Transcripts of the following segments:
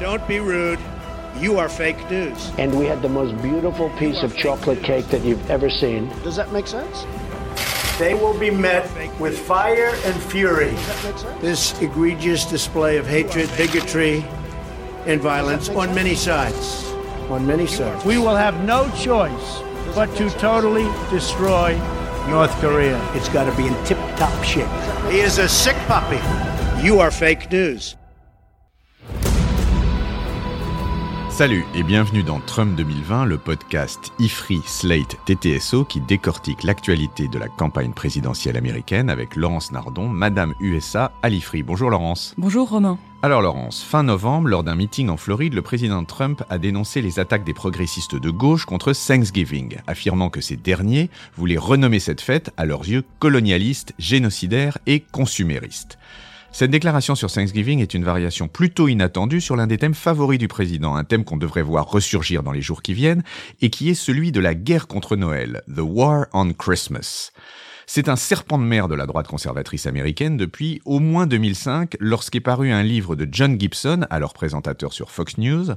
Don't be rude. You are fake news. And we had the most beautiful piece of chocolate cake that you've ever seen. Does that make sense? They will be met with fire and fury. This egregious display of hatred, bigotry, and violence on many sides. On many sides. We will have no choice but to totally destroy North Korea. It's got to be in tip top shape. He is a sick puppy. You are fake news. Salut et bienvenue dans Trump 2020, le podcast IFRI Slate TTSO qui décortique l'actualité de la campagne présidentielle américaine avec Laurence Nardon, Madame USA à l'IFRI. Bonjour Laurence. Bonjour Romain. Alors Laurence, fin novembre, lors d'un meeting en Floride, le président Trump a dénoncé les attaques des progressistes de gauche contre Thanksgiving, affirmant que ces derniers voulaient renommer cette fête à leurs yeux colonialiste, génocidaire et consumériste. Cette déclaration sur Thanksgiving est une variation plutôt inattendue sur l'un des thèmes favoris du président, un thème qu'on devrait voir ressurgir dans les jours qui viennent, et qui est celui de la guerre contre Noël, The War on Christmas. C'est un serpent de mer de la droite conservatrice américaine depuis au moins 2005, lorsqu'est paru un livre de John Gibson, alors présentateur sur Fox News,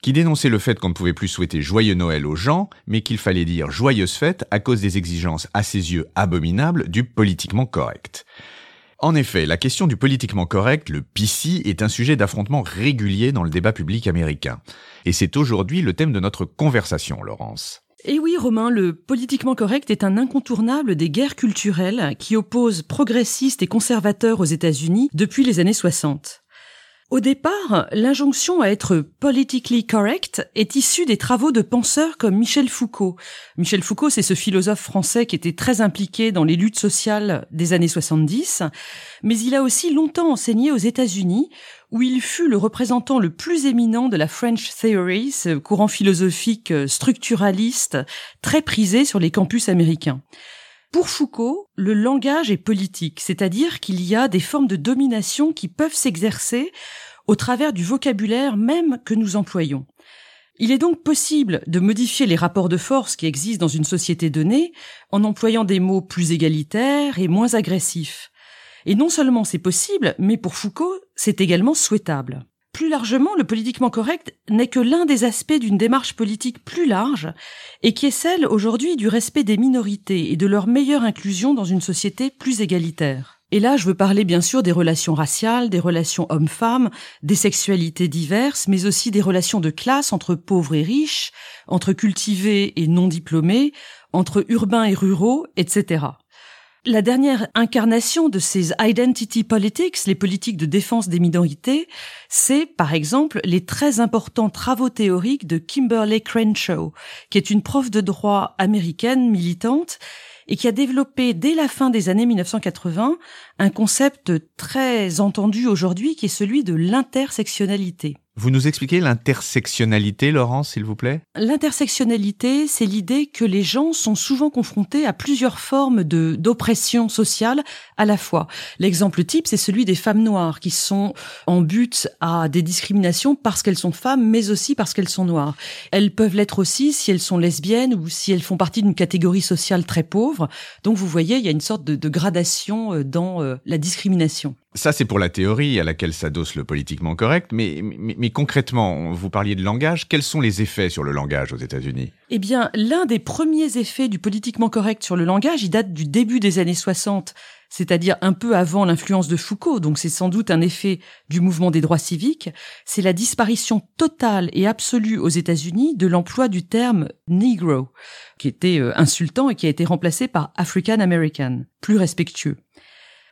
qui dénonçait le fait qu'on ne pouvait plus souhaiter joyeux Noël aux gens, mais qu'il fallait dire joyeuse fête à cause des exigences à ses yeux abominables du politiquement correct. En effet, la question du politiquement correct, le PC, est un sujet d'affrontement régulier dans le débat public américain. Et c'est aujourd'hui le thème de notre conversation, Laurence. Et oui, Romain, le politiquement correct est un incontournable des guerres culturelles qui opposent progressistes et conservateurs aux États-Unis depuis les années 60. Au départ, l'injonction à être politically correct est issue des travaux de penseurs comme Michel Foucault. Michel Foucault, c'est ce philosophe français qui était très impliqué dans les luttes sociales des années 70, mais il a aussi longtemps enseigné aux États-Unis, où il fut le représentant le plus éminent de la French Theory, ce courant philosophique structuraliste très prisé sur les campus américains. Pour Foucault, le langage est politique, c'est-à-dire qu'il y a des formes de domination qui peuvent s'exercer au travers du vocabulaire même que nous employons. Il est donc possible de modifier les rapports de force qui existent dans une société donnée en employant des mots plus égalitaires et moins agressifs. Et non seulement c'est possible, mais pour Foucault, c'est également souhaitable. Plus largement, le politiquement correct n'est que l'un des aspects d'une démarche politique plus large et qui est celle aujourd'hui du respect des minorités et de leur meilleure inclusion dans une société plus égalitaire. Et là, je veux parler bien sûr des relations raciales, des relations hommes-femmes, des sexualités diverses, mais aussi des relations de classe entre pauvres et riches, entre cultivés et non diplômés, entre urbains et ruraux, etc. La dernière incarnation de ces identity politics, les politiques de défense des minorités, c'est par exemple les très importants travaux théoriques de Kimberly Crenshaw, qui est une prof de droit américaine militante et qui a développé dès la fin des années 1980 un concept très entendu aujourd'hui qui est celui de l'intersectionnalité. Vous nous expliquez l'intersectionnalité, Laurence, s'il vous plaît? L'intersectionnalité, c'est l'idée que les gens sont souvent confrontés à plusieurs formes d'oppression sociale à la fois. L'exemple type, c'est celui des femmes noires qui sont en but à des discriminations parce qu'elles sont femmes, mais aussi parce qu'elles sont noires. Elles peuvent l'être aussi si elles sont lesbiennes ou si elles font partie d'une catégorie sociale très pauvre. Donc vous voyez, il y a une sorte de, de gradation euh, dans euh, la discrimination. Ça, c'est pour la théorie à laquelle s'adosse le politiquement correct, mais, mais, mais, concrètement, vous parliez de langage, quels sont les effets sur le langage aux États-Unis? Eh bien, l'un des premiers effets du politiquement correct sur le langage, il date du début des années 60, c'est-à-dire un peu avant l'influence de Foucault, donc c'est sans doute un effet du mouvement des droits civiques, c'est la disparition totale et absolue aux États-Unis de l'emploi du terme Negro, qui était euh, insultant et qui a été remplacé par African American, plus respectueux.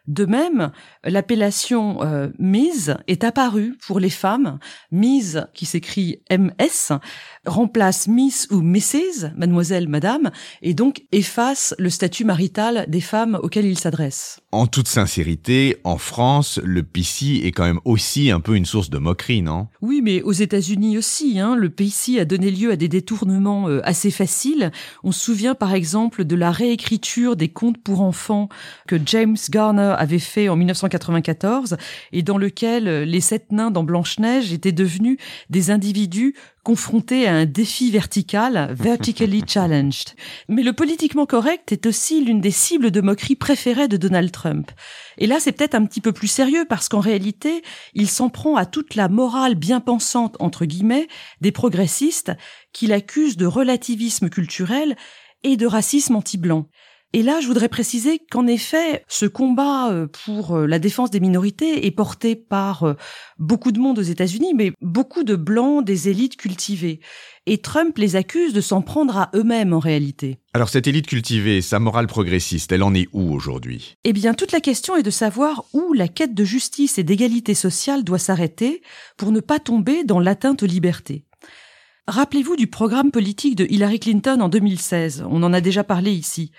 De même, l'appellation euh, Ms est apparue pour les femmes. Ms, qui s'écrit MS, remplace Miss ou Mrs, mademoiselle, madame, et donc efface le statut marital des femmes auxquelles il s'adresse. En toute sincérité, en France, le PC est quand même aussi un peu une source de moquerie, non? Oui, mais aux États-Unis aussi, hein, le PC a donné lieu à des détournements euh, assez faciles. On se souvient par exemple de la réécriture des contes pour enfants que James Garner avait fait en 1994 et dans lequel euh, les sept nains dans Blanche-Neige étaient devenus des individus confronté à un défi vertical, vertically challenged. Mais le politiquement correct est aussi l'une des cibles de moquerie préférées de Donald Trump. Et là, c'est peut-être un petit peu plus sérieux parce qu'en réalité, il s'en prend à toute la morale bien pensante, entre guillemets, des progressistes qu'il accuse de relativisme culturel et de racisme anti-blanc. Et là, je voudrais préciser qu'en effet, ce combat euh, pour euh, la défense des minorités est porté par euh, beaucoup de monde aux États-Unis, mais beaucoup de blancs, des élites cultivées. Et Trump les accuse de s'en prendre à eux-mêmes en réalité. Alors cette élite cultivée, sa morale progressiste, elle en est où aujourd'hui? Eh bien, toute la question est de savoir où la quête de justice et d'égalité sociale doit s'arrêter pour ne pas tomber dans l'atteinte aux libertés. Rappelez-vous du programme politique de Hillary Clinton en 2016, on en a déjà parlé ici.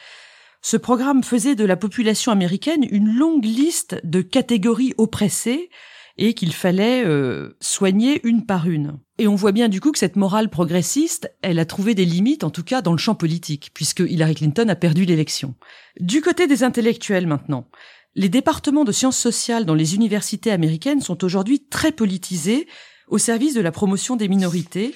Ce programme faisait de la population américaine une longue liste de catégories oppressées et qu'il fallait euh, soigner une par une. Et on voit bien du coup que cette morale progressiste, elle a trouvé des limites, en tout cas dans le champ politique, puisque Hillary Clinton a perdu l'élection. Du côté des intellectuels maintenant, les départements de sciences sociales dans les universités américaines sont aujourd'hui très politisés au service de la promotion des minorités,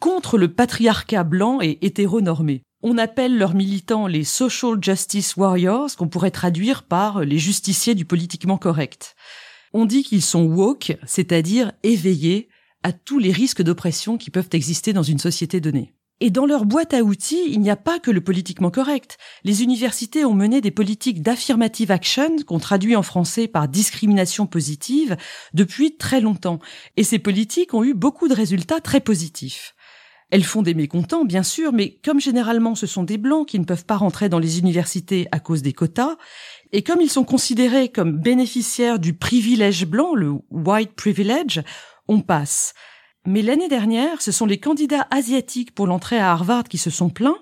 contre le patriarcat blanc et hétéronormé. On appelle leurs militants les social justice warriors, qu'on pourrait traduire par les justiciers du politiquement correct. On dit qu'ils sont woke, c'est-à-dire éveillés à tous les risques d'oppression qui peuvent exister dans une société donnée. Et dans leur boîte à outils, il n'y a pas que le politiquement correct. Les universités ont mené des politiques d'affirmative action, qu'on traduit en français par discrimination positive, depuis très longtemps. Et ces politiques ont eu beaucoup de résultats très positifs. Elles font des mécontents, bien sûr, mais comme généralement ce sont des blancs qui ne peuvent pas rentrer dans les universités à cause des quotas, et comme ils sont considérés comme bénéficiaires du privilège blanc, le white privilege, on passe. Mais l'année dernière, ce sont les candidats asiatiques pour l'entrée à Harvard qui se sont plaints,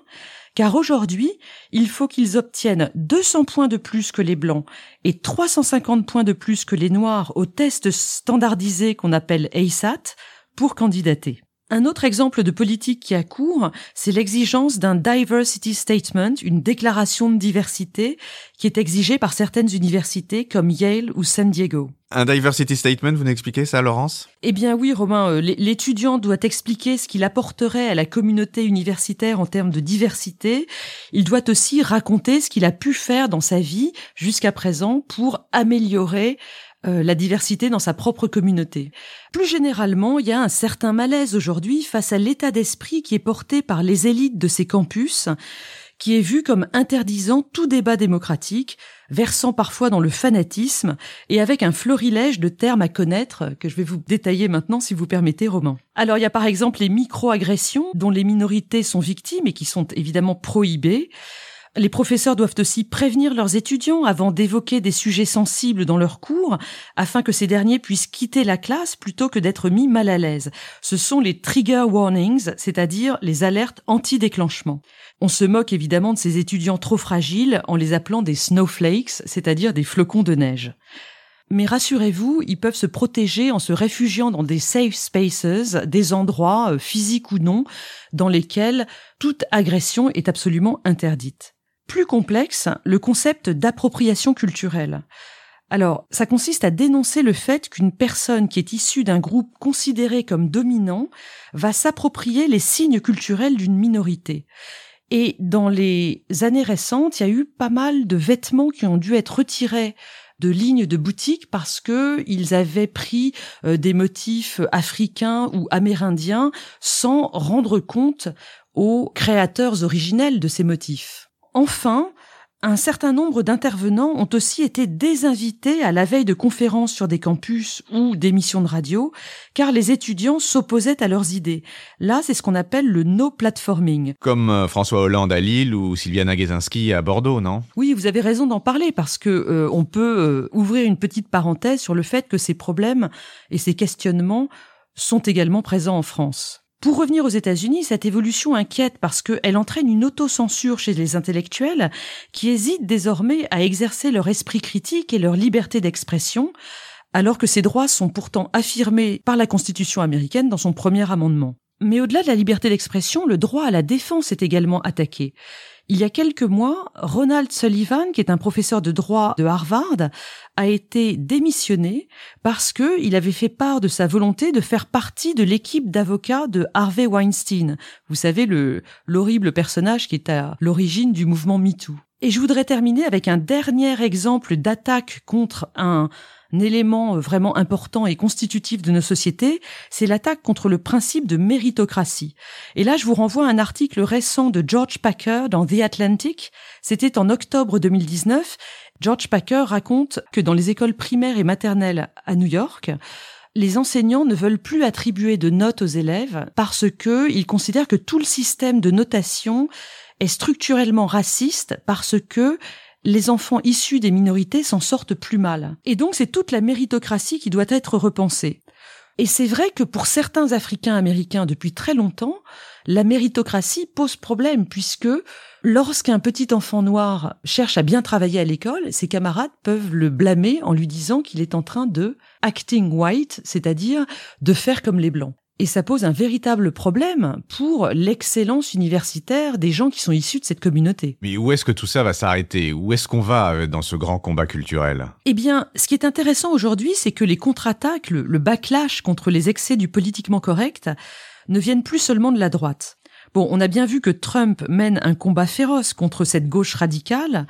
car aujourd'hui, il faut qu'ils obtiennent 200 points de plus que les blancs et 350 points de plus que les noirs au test standardisé qu'on appelle ASAT pour candidater. Un autre exemple de politique qui a cours, c'est l'exigence d'un diversity statement, une déclaration de diversité qui est exigée par certaines universités comme Yale ou San Diego. Un diversity statement, vous n'expliquez ça, Laurence? Eh bien oui, Romain, euh, l'étudiant doit expliquer ce qu'il apporterait à la communauté universitaire en termes de diversité. Il doit aussi raconter ce qu'il a pu faire dans sa vie jusqu'à présent pour améliorer euh, la diversité dans sa propre communauté. Plus généralement, il y a un certain malaise aujourd'hui face à l'état d'esprit qui est porté par les élites de ces campus, qui est vu comme interdisant tout débat démocratique, versant parfois dans le fanatisme et avec un florilège de termes à connaître que je vais vous détailler maintenant si vous permettez, Romain. Alors il y a par exemple les micro-agressions dont les minorités sont victimes et qui sont évidemment prohibées. Les professeurs doivent aussi prévenir leurs étudiants avant d'évoquer des sujets sensibles dans leurs cours, afin que ces derniers puissent quitter la classe plutôt que d'être mis mal à l'aise. Ce sont les trigger warnings, c'est-à-dire les alertes anti-déclenchement. On se moque évidemment de ces étudiants trop fragiles en les appelant des snowflakes, c'est-à-dire des flocons de neige. Mais rassurez-vous, ils peuvent se protéger en se réfugiant dans des safe spaces, des endroits, euh, physiques ou non, dans lesquels toute agression est absolument interdite plus complexe le concept d'appropriation culturelle. Alors, ça consiste à dénoncer le fait qu'une personne qui est issue d'un groupe considéré comme dominant va s'approprier les signes culturels d'une minorité. Et dans les années récentes, il y a eu pas mal de vêtements qui ont dû être retirés de lignes de boutiques parce que ils avaient pris euh, des motifs africains ou amérindiens sans rendre compte aux créateurs originels de ces motifs. Enfin, un certain nombre d'intervenants ont aussi été désinvités à la veille de conférences sur des campus ou d'émissions de radio, car les étudiants s'opposaient à leurs idées. Là, c'est ce qu'on appelle le no platforming. Comme euh, François Hollande à Lille ou Sylviana Gezinski à Bordeaux, non? Oui, vous avez raison d'en parler parce que euh, on peut euh, ouvrir une petite parenthèse sur le fait que ces problèmes et ces questionnements sont également présents en France. Pour revenir aux États-Unis, cette évolution inquiète parce qu'elle entraîne une autocensure chez les intellectuels qui hésitent désormais à exercer leur esprit critique et leur liberté d'expression, alors que ces droits sont pourtant affirmés par la Constitution américaine dans son premier amendement. Mais au-delà de la liberté d'expression, le droit à la défense est également attaqué. Il y a quelques mois, Ronald Sullivan, qui est un professeur de droit de Harvard, a été démissionné parce que il avait fait part de sa volonté de faire partie de l'équipe d'avocats de Harvey Weinstein. Vous savez, le, l'horrible personnage qui est à l'origine du mouvement MeToo. Et je voudrais terminer avec un dernier exemple d'attaque contre un un élément vraiment important et constitutif de nos sociétés, c'est l'attaque contre le principe de méritocratie. Et là, je vous renvoie à un article récent de George Packer dans The Atlantic. C'était en octobre 2019. George Packer raconte que dans les écoles primaires et maternelles à New York, les enseignants ne veulent plus attribuer de notes aux élèves parce que ils considèrent que tout le système de notation est structurellement raciste parce que les enfants issus des minorités s'en sortent plus mal. Et donc c'est toute la méritocratie qui doit être repensée. Et c'est vrai que pour certains Africains américains depuis très longtemps, la méritocratie pose problème puisque lorsqu'un petit enfant noir cherche à bien travailler à l'école, ses camarades peuvent le blâmer en lui disant qu'il est en train de acting white, c'est-à-dire de faire comme les blancs. Et ça pose un véritable problème pour l'excellence universitaire des gens qui sont issus de cette communauté. Mais où est-ce que tout ça va s'arrêter? Où est-ce qu'on va euh, dans ce grand combat culturel? Eh bien, ce qui est intéressant aujourd'hui, c'est que les contre-attaques, le, le backlash contre les excès du politiquement correct ne viennent plus seulement de la droite. Bon, on a bien vu que Trump mène un combat féroce contre cette gauche radicale,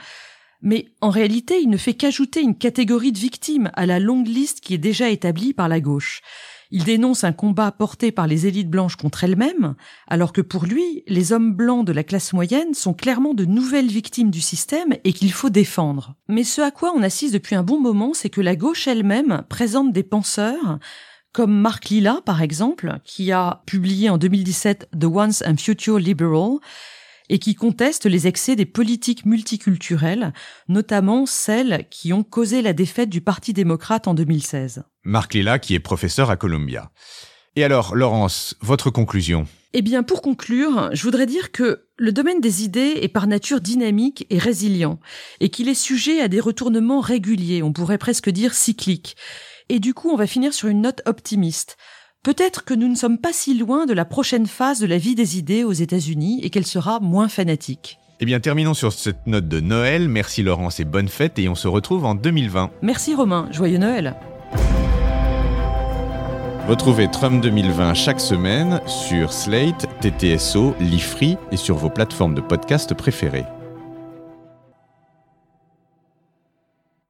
mais en réalité, il ne fait qu'ajouter une catégorie de victimes à la longue liste qui est déjà établie par la gauche. Il dénonce un combat porté par les élites blanches contre elles-mêmes, alors que pour lui, les hommes blancs de la classe moyenne sont clairement de nouvelles victimes du système et qu'il faut défendre. Mais ce à quoi on assiste depuis un bon moment, c'est que la gauche elle-même présente des penseurs comme Mark Lilla, par exemple, qui a publié en 2017 The Once and Future Liberal, et qui conteste les excès des politiques multiculturelles, notamment celles qui ont causé la défaite du Parti démocrate en 2016. Marc Lilla, qui est professeur à Columbia. Et alors, Laurence, votre conclusion? Eh bien, pour conclure, je voudrais dire que le domaine des idées est par nature dynamique et résilient, et qu'il est sujet à des retournements réguliers, on pourrait presque dire cycliques. Et du coup, on va finir sur une note optimiste. Peut-être que nous ne sommes pas si loin de la prochaine phase de la vie des idées aux États-Unis et qu'elle sera moins fanatique. Eh bien, terminons sur cette note de Noël. Merci Laurence et bonne fête et on se retrouve en 2020. Merci Romain, joyeux Noël. Retrouvez Trump 2020 chaque semaine sur Slate, TTSO, Lifree et sur vos plateformes de podcast préférées.